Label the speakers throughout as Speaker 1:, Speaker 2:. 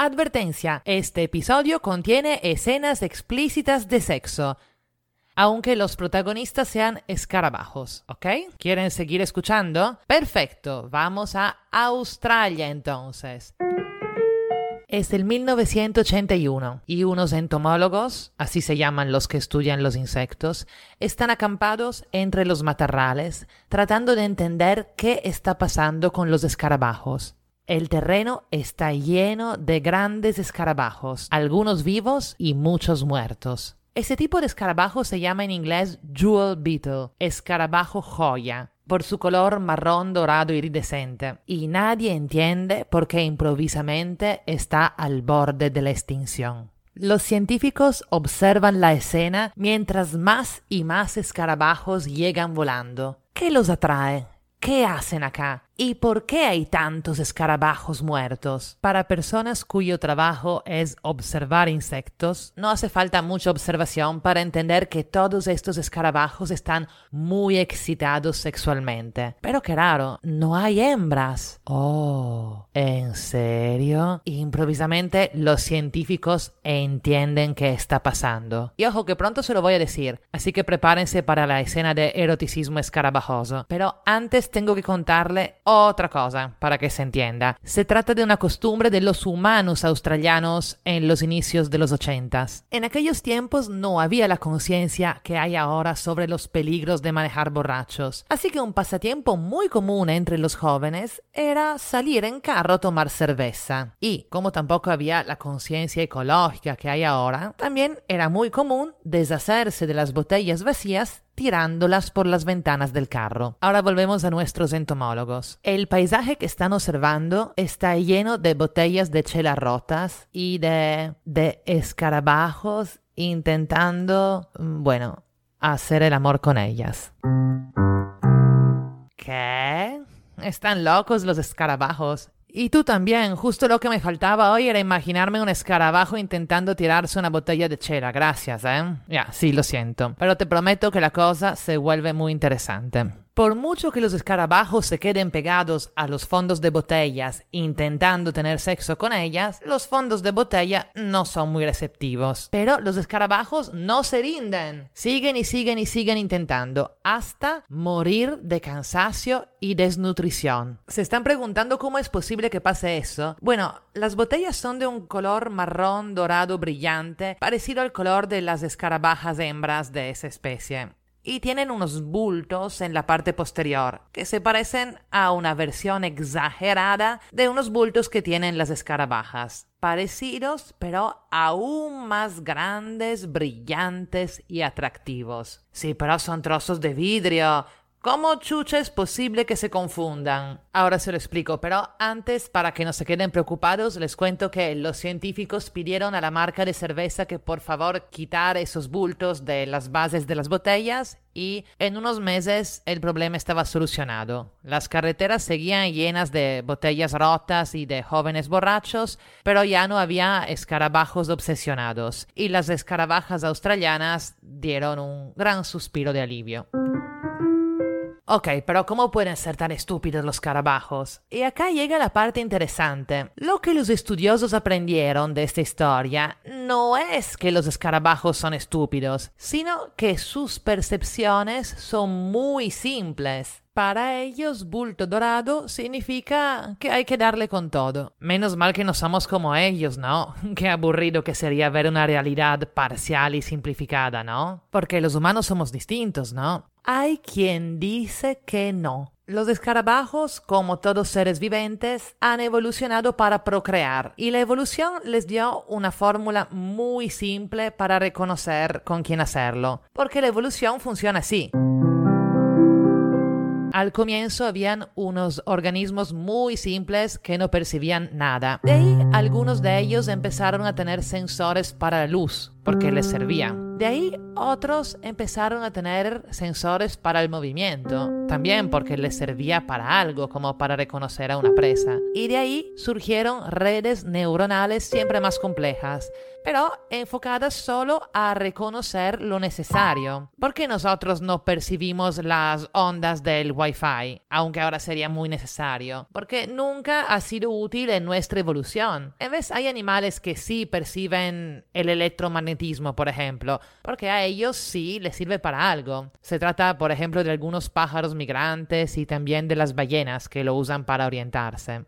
Speaker 1: Advertencia, este episodio contiene escenas explícitas de sexo, aunque los protagonistas sean escarabajos, ¿ok? ¿Quieren seguir escuchando? Perfecto, vamos a Australia entonces. Es el 1981 y unos entomólogos, así se llaman los que estudian los insectos, están acampados entre los matorrales tratando de entender qué está pasando con los escarabajos. El terreno está lleno de grandes escarabajos, algunos vivos y muchos muertos. Ese tipo de escarabajo se llama en inglés jewel beetle, escarabajo joya, por su color marrón dorado iridescente, y nadie entiende por qué improvisamente está al borde de la extinción. Los científicos observan la escena mientras más y más escarabajos llegan volando. ¿Qué los atrae? ¿Qué hacen acá? ¿Y por qué hay tantos escarabajos muertos? Para personas cuyo trabajo es observar insectos, no hace falta mucha observación para entender que todos estos escarabajos están muy excitados sexualmente. Pero qué raro, no hay hembras. Oh, ¿en serio? Improvisamente los científicos entienden qué está pasando. Y ojo que pronto se lo voy a decir, así que prepárense para la escena de eroticismo escarabajoso. Pero antes tengo que contarle otra cosa, para que se entienda. Se trata de una costumbre de los humanos australianos en los inicios de los ochentas. En aquellos tiempos no había la conciencia que hay ahora sobre los peligros de manejar borrachos, así que un pasatiempo muy común entre los jóvenes era salir en carro a tomar cerveza. Y como tampoco había la conciencia ecológica que hay ahora, también era muy común deshacerse de las botellas vacías tirándolas por las ventanas del carro. Ahora volvemos a nuestros entomólogos. El paisaje que están observando está lleno de botellas de chela rotas y de, de escarabajos intentando, mm, bueno, hacer el amor con ellas. ¿Qué? Están locos los escarabajos. Y tú también, justo lo que me faltaba hoy era imaginarme un escarabajo intentando tirarse una botella de chela. Gracias, ¿eh? Ya, sí, lo siento. Pero te prometo que la cosa se vuelve muy interesante. Por mucho que los escarabajos se queden pegados a los fondos de botellas intentando tener sexo con ellas, los fondos de botella no son muy receptivos. Pero los escarabajos no se rinden. Siguen y siguen y siguen intentando hasta morir de cansancio y desnutrición. ¿Se están preguntando cómo es posible que pase eso? Bueno, las botellas son de un color marrón dorado brillante, parecido al color de las escarabajas hembras de esa especie y tienen unos bultos en la parte posterior que se parecen a una versión exagerada de unos bultos que tienen las escarabajas. Parecidos, pero aún más grandes, brillantes y atractivos. Sí, pero son trozos de vidrio, ¿Cómo chucha es posible que se confundan? Ahora se lo explico, pero antes, para que no se queden preocupados, les cuento que los científicos pidieron a la marca de cerveza que por favor quitar esos bultos de las bases de las botellas y en unos meses el problema estaba solucionado. Las carreteras seguían llenas de botellas rotas y de jóvenes borrachos, pero ya no había escarabajos obsesionados y las escarabajas australianas dieron un gran suspiro de alivio. Ok, pero ¿cómo pueden ser tan estúpidos los carabajos? Y acá llega la parte interesante. Lo que los estudiosos aprendieron de esta historia no es que los escarabajos son estúpidos, sino que sus percepciones son muy simples. Para ellos, bulto dorado significa que hay que darle con todo. Menos mal que no somos como ellos, ¿no? Qué aburrido que sería ver una realidad parcial y simplificada, ¿no? Porque los humanos somos distintos, ¿no? Hay quien dice que no. Los escarabajos, como todos seres viventes, han evolucionado para procrear y la evolución les dio una fórmula muy simple para reconocer con quién hacerlo, porque la evolución funciona así. Al comienzo habían unos organismos muy simples que no percibían nada. De ahí algunos de ellos empezaron a tener sensores para la luz, porque les servía. De ahí otros empezaron a tener sensores para el movimiento, también porque les servía para algo, como para reconocer a una presa. Y de ahí surgieron redes neuronales siempre más complejas, pero enfocadas solo a reconocer lo necesario. ¿Por qué nosotros no percibimos las ondas del Wi-Fi, aunque ahora sería muy necesario? Porque nunca ha sido útil en nuestra evolución. En vez hay animales que sí perciben el electromagnetismo, por ejemplo, porque a ellos sí les sirve para algo. Se trata, por ejemplo, de algunos pájaros migrantes y también de las ballenas que lo usan para orientarse.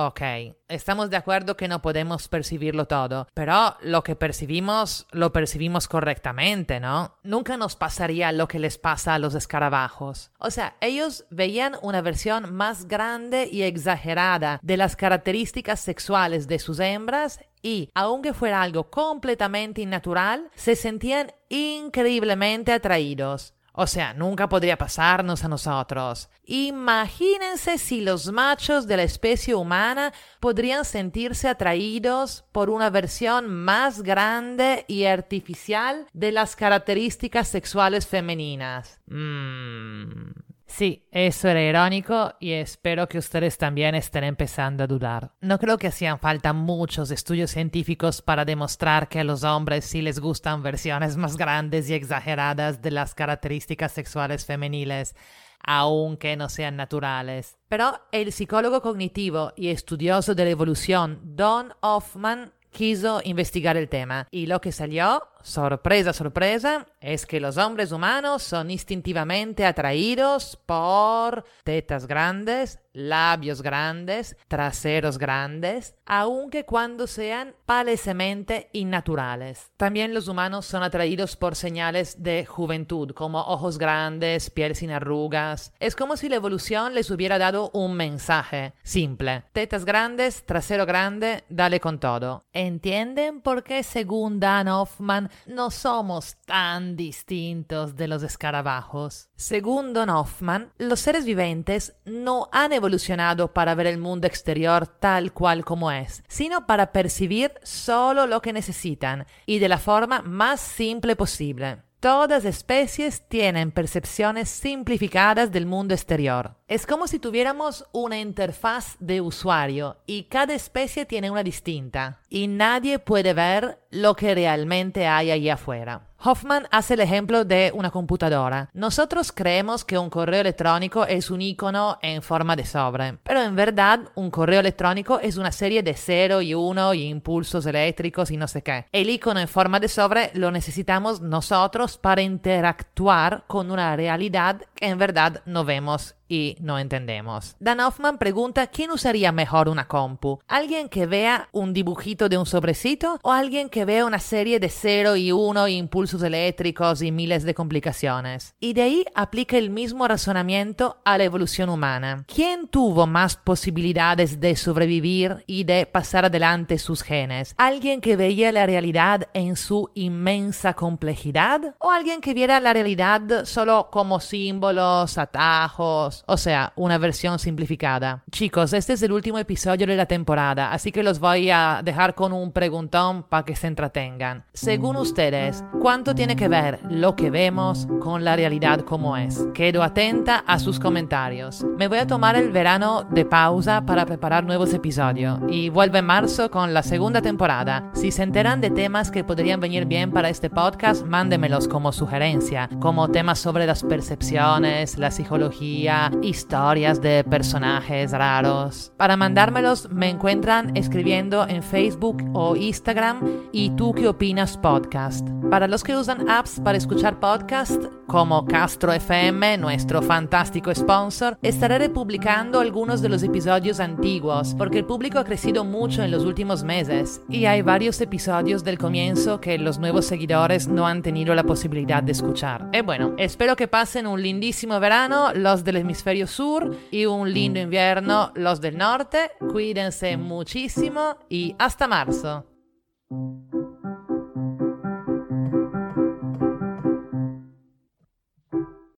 Speaker 1: Ok, estamos de acuerdo que no podemos percibirlo todo, pero lo que percibimos lo percibimos correctamente, ¿no? Nunca nos pasaría lo que les pasa a los escarabajos. O sea, ellos veían una versión más grande y exagerada de las características sexuales de sus hembras y, aunque fuera algo completamente innatural, se sentían increíblemente atraídos. O sea, nunca podría pasarnos a nosotros. Imagínense si los machos de la especie humana podrían sentirse atraídos por una versión más grande y artificial de las características sexuales femeninas. Mmm. Sí, eso era irónico y espero que ustedes también estén empezando a dudar. No creo que hacían falta muchos estudios científicos para demostrar que a los hombres sí les gustan versiones más grandes y exageradas de las características sexuales femeniles, aunque no sean naturales. Pero el psicólogo cognitivo y estudioso de la evolución Don Hoffman quiso investigar el tema y lo que salió sorpresa, sorpresa, es que los hombres humanos son instintivamente atraídos por tetas grandes, labios grandes, traseros grandes, aunque cuando sean palesamente innaturales. También los humanos son atraídos por señales de juventud, como ojos grandes, piel sin arrugas. Es como si la evolución les hubiera dado un mensaje simple. Tetas grandes, trasero grande, dale con todo. ¿Entienden por qué según Dan Hoffman no somos tan distintos de los escarabajos. Según Don Hoffman, los seres viventes no han evolucionado para ver el mundo exterior tal cual como es, sino para percibir solo lo que necesitan y de la forma más simple posible. Todas especies tienen percepciones simplificadas del mundo exterior. Es como si tuviéramos una interfaz de usuario y cada especie tiene una distinta y nadie puede ver lo que realmente hay allí afuera. Hoffman hace el ejemplo de una computadora. Nosotros creemos que un correo electrónico es un icono en forma de sobre, pero en verdad un correo electrónico es una serie de 0 y 1 y impulsos eléctricos y no sé qué. El icono en forma de sobre lo necesitamos nosotros para interactuar con una realidad que en verdad no vemos y no entendemos. Dan Hoffman pregunta quién usaría mejor una compu. ¿Alguien que vea un dibujito de un sobrecito o alguien que vea una serie de 0 y 1 impulsos eléctricos y miles de complicaciones? Y de ahí aplica el mismo razonamiento a la evolución humana. ¿Quién tuvo más posibilidades de sobrevivir y de pasar adelante sus genes? ¿Alguien que veía la realidad en su inmensa complejidad o alguien que viera la realidad solo como símbolos, atajos, o sea, una versión simplificada. Chicos, este es el último episodio de la temporada, así que los voy a dejar con un preguntón para que se entretengan. Según ustedes, ¿cuánto tiene que ver lo que vemos con la realidad como es? Quedo atenta a sus comentarios. Me voy a tomar el verano de pausa para preparar nuevos episodios y vuelvo en marzo con la segunda temporada. Si se enteran de temas que podrían venir bien para este podcast, mándemelos como sugerencia, como temas sobre las percepciones, la psicología, historias de personajes raros. Para mandármelos me encuentran escribiendo en Facebook o Instagram y tú qué opinas podcast. Para los que usan apps para escuchar podcast como Castro FM, nuestro fantástico sponsor, estaré republicando algunos de los episodios antiguos porque el público ha crecido mucho en los últimos meses y hay varios episodios del comienzo que los nuevos seguidores no han tenido la posibilidad de escuchar. Y bueno, espero que pasen un lindísimo verano los del hemisferio sur y un lindo invierno los del norte. Cuídense muchísimo y hasta marzo.